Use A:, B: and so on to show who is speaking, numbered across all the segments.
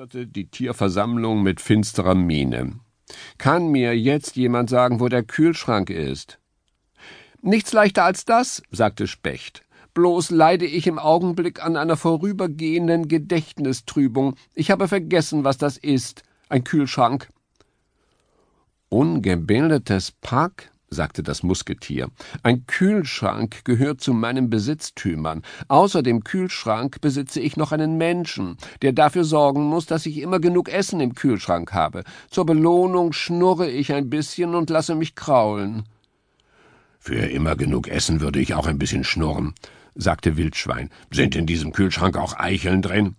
A: flüsterte die Tierversammlung mit finsterer Miene. Kann mir jetzt jemand sagen, wo der Kühlschrank ist? Nichts leichter als das, sagte Specht. Bloß leide ich im Augenblick an einer vorübergehenden Gedächtnistrübung. Ich habe vergessen, was das ist. Ein Kühlschrank. Ungebildetes Pack, sagte das Musketier. Ein Kühlschrank gehört zu meinen Besitztümern. Außer dem Kühlschrank besitze ich noch einen Menschen, der dafür sorgen muss, dass ich immer genug Essen im Kühlschrank habe. Zur Belohnung schnurre ich ein bisschen und lasse mich kraulen.
B: Für immer genug Essen würde ich auch ein bisschen schnurren, sagte Wildschwein. Sind in diesem Kühlschrank auch Eicheln drin?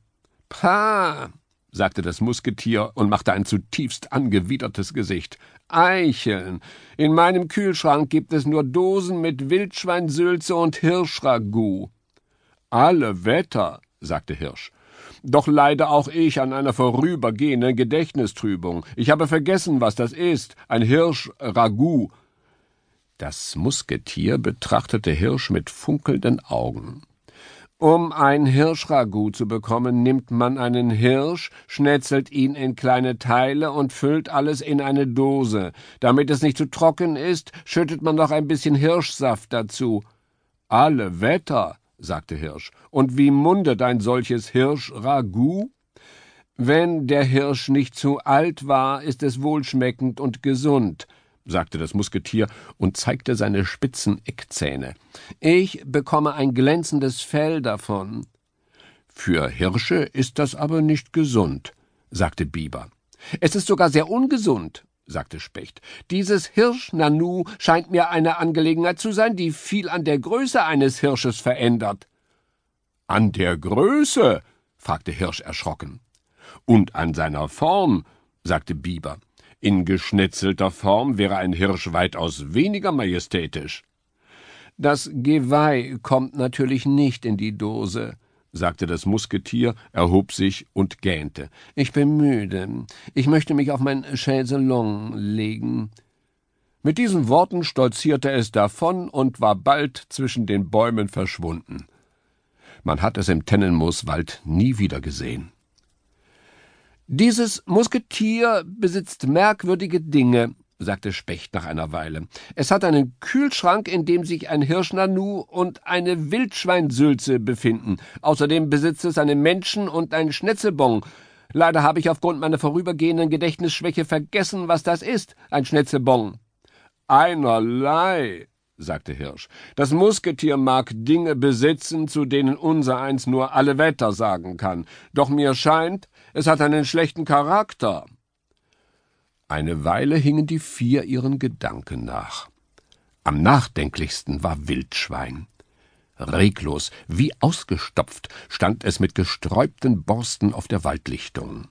A: Pah, sagte das Musketier und machte ein zutiefst angewidertes Gesicht. Eicheln. In meinem Kühlschrank gibt es nur Dosen mit Wildschweinsülze und Hirschragout. Alle Wetter, sagte Hirsch. Doch leide auch ich an einer vorübergehenden Gedächtnistrübung. Ich habe vergessen, was das ist. Ein Hirschragout. Das Musketier betrachtete Hirsch mit funkelnden Augen. Um ein Hirschragout zu bekommen, nimmt man einen Hirsch, schnetzelt ihn in kleine Teile und füllt alles in eine Dose. Damit es nicht zu trocken ist, schüttet man noch ein bisschen Hirschsaft dazu. Alle Wetter, sagte Hirsch. Und wie mundet ein solches Hirschragout? Wenn der Hirsch nicht zu alt war, ist es wohlschmeckend und gesund sagte das Musketier und zeigte seine spitzen Eckzähne. Ich bekomme ein glänzendes Fell davon. Für Hirsche ist das aber nicht gesund, sagte Biber. Es ist sogar sehr ungesund, sagte Specht. Dieses Hirsch-Nanu scheint mir eine Angelegenheit zu sein, die viel an der Größe eines Hirsches verändert.
B: An der Größe? fragte Hirsch erschrocken. Und an seiner Form, sagte Biber. In geschnetzelter Form wäre ein Hirsch weitaus weniger majestätisch.
A: Das Geweih kommt natürlich nicht in die Dose, sagte das Musketier, erhob sich und gähnte. Ich bin müde. Ich möchte mich auf mein Chaiselong legen. Mit diesen Worten stolzierte es davon und war bald zwischen den Bäumen verschwunden. Man hat es im Tennenmooswald nie wieder gesehen. Dieses Musketier besitzt merkwürdige Dinge, sagte Specht nach einer Weile. Es hat einen Kühlschrank, in dem sich ein Hirschnanu und eine Wildschweinsülze befinden. Außerdem besitzt es einen Menschen und ein Schnetzelbon. Leider habe ich aufgrund meiner vorübergehenden Gedächtnisschwäche vergessen, was das ist, ein Schnetzelbon. Einerlei, sagte Hirsch. Das Musketier mag Dinge besitzen, zu denen unser eins nur alle Wetter sagen kann. Doch mir scheint, es hat einen schlechten Charakter. Eine Weile hingen die vier ihren Gedanken nach. Am nachdenklichsten war Wildschwein. Reglos, wie ausgestopft, stand es mit gesträubten Borsten auf der Waldlichtung.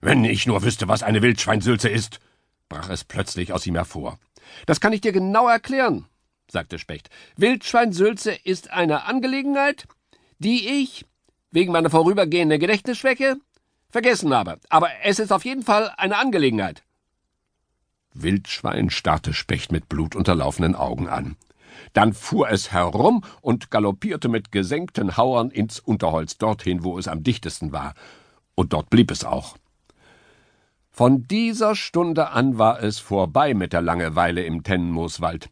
B: Wenn ich nur wüsste, was eine Wildschweinsülze ist, brach es plötzlich aus ihm hervor.
A: Das kann ich dir genau erklären, sagte Specht. Wildschweinsülze ist eine Angelegenheit, die ich, wegen meiner vorübergehenden Gedächtnisschwäche, vergessen habe. Aber es ist auf jeden Fall eine Angelegenheit.
B: Wildschwein starrte Specht mit blutunterlaufenen Augen an. Dann fuhr es herum und galoppierte mit gesenkten Hauern ins Unterholz dorthin, wo es am dichtesten war. Und dort blieb es auch.
A: Von dieser Stunde an war es vorbei mit der Langeweile im Tennenmooswald.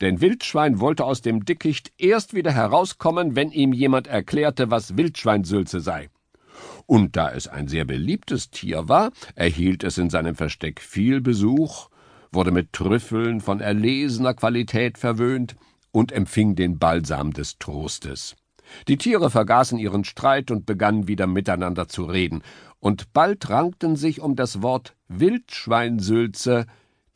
A: Denn Wildschwein wollte aus dem Dickicht erst wieder herauskommen, wenn ihm jemand erklärte, was Wildschweinsülze sei und da es ein sehr beliebtes Tier war, erhielt es in seinem Versteck viel Besuch, wurde mit Trüffeln von erlesener Qualität verwöhnt und empfing den Balsam des Trostes. Die Tiere vergaßen ihren Streit und begannen wieder miteinander zu reden, und bald rankten sich um das Wort Wildschweinsülze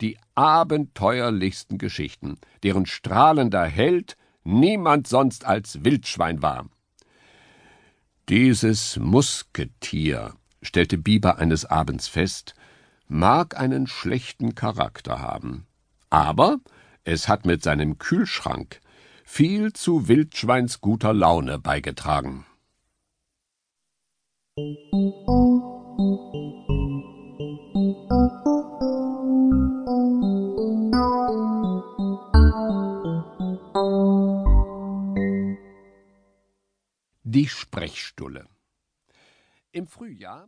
A: die abenteuerlichsten Geschichten, deren strahlender Held niemand sonst als Wildschwein war. Dieses Musketier, stellte Biber eines Abends fest, mag einen schlechten Charakter haben. Aber es hat mit seinem Kühlschrank viel zu Wildschweins guter Laune beigetragen. Die Sprechstulle. Im Frühjahr